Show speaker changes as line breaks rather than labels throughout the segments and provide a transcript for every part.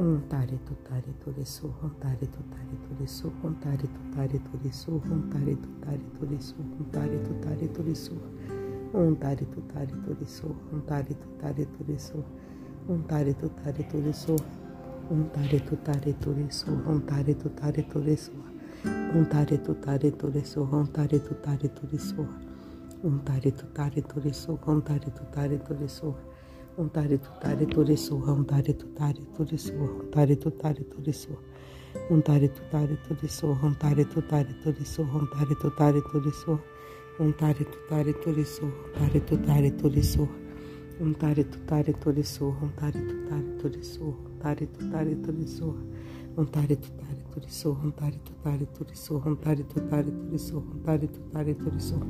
Om Tare Tutare Ture Soham Tare Tutare Ture Soham Tare Tutare Ture Soham Tare Tutare Ture Soham Tare Tutare Ture Soham Om Tare Tutare Ture Soham Tare Tutare Ture Soham Om Tare Tutare Ture Soham Om Tare Tutare Ture Soham Om Tare Tutare Ture Soham Om Tare Tutare Ture Soham Om Tare Tutare Ture Soham Om Tare Tutare Ture Soham Om Tare Tutare Ture Soham Untare tutare ture surra, untare tutare ture surra, untare tutare ture surra. Untare tutare ture surra, untare tutare ture surra, untare tutare ture surra. Untare tutare ture surra, untare tutare ture surra. Untare tutare ture surra, untare tutare ture surra, untare tutare ture surra. Untare tutare turiçorram, taritutari, turiçorram, taritutari, ontari taritutari, turiçorram.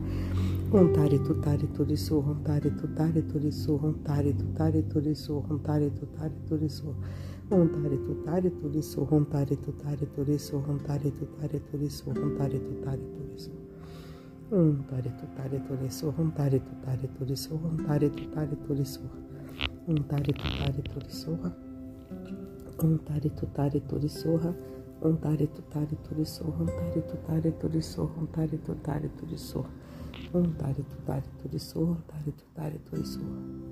Ontari tutari turisu, ontari tutari turisu, ontari tutari turisu, ontari tutari turisu, ontari tutari turisu, ontari tutari turisu, ontari tutari turisu, ontari tutari turisu. Ontari tutari turisu, ontari tutari turisu, ontari tutari turisu, ontari tutari turisu, ontari tutari turisu, ontari tutari turisu, Antare tutare turisor, antare tutare turisor, antare tutare turisor, antare tutare turisor, antare tutare turisor.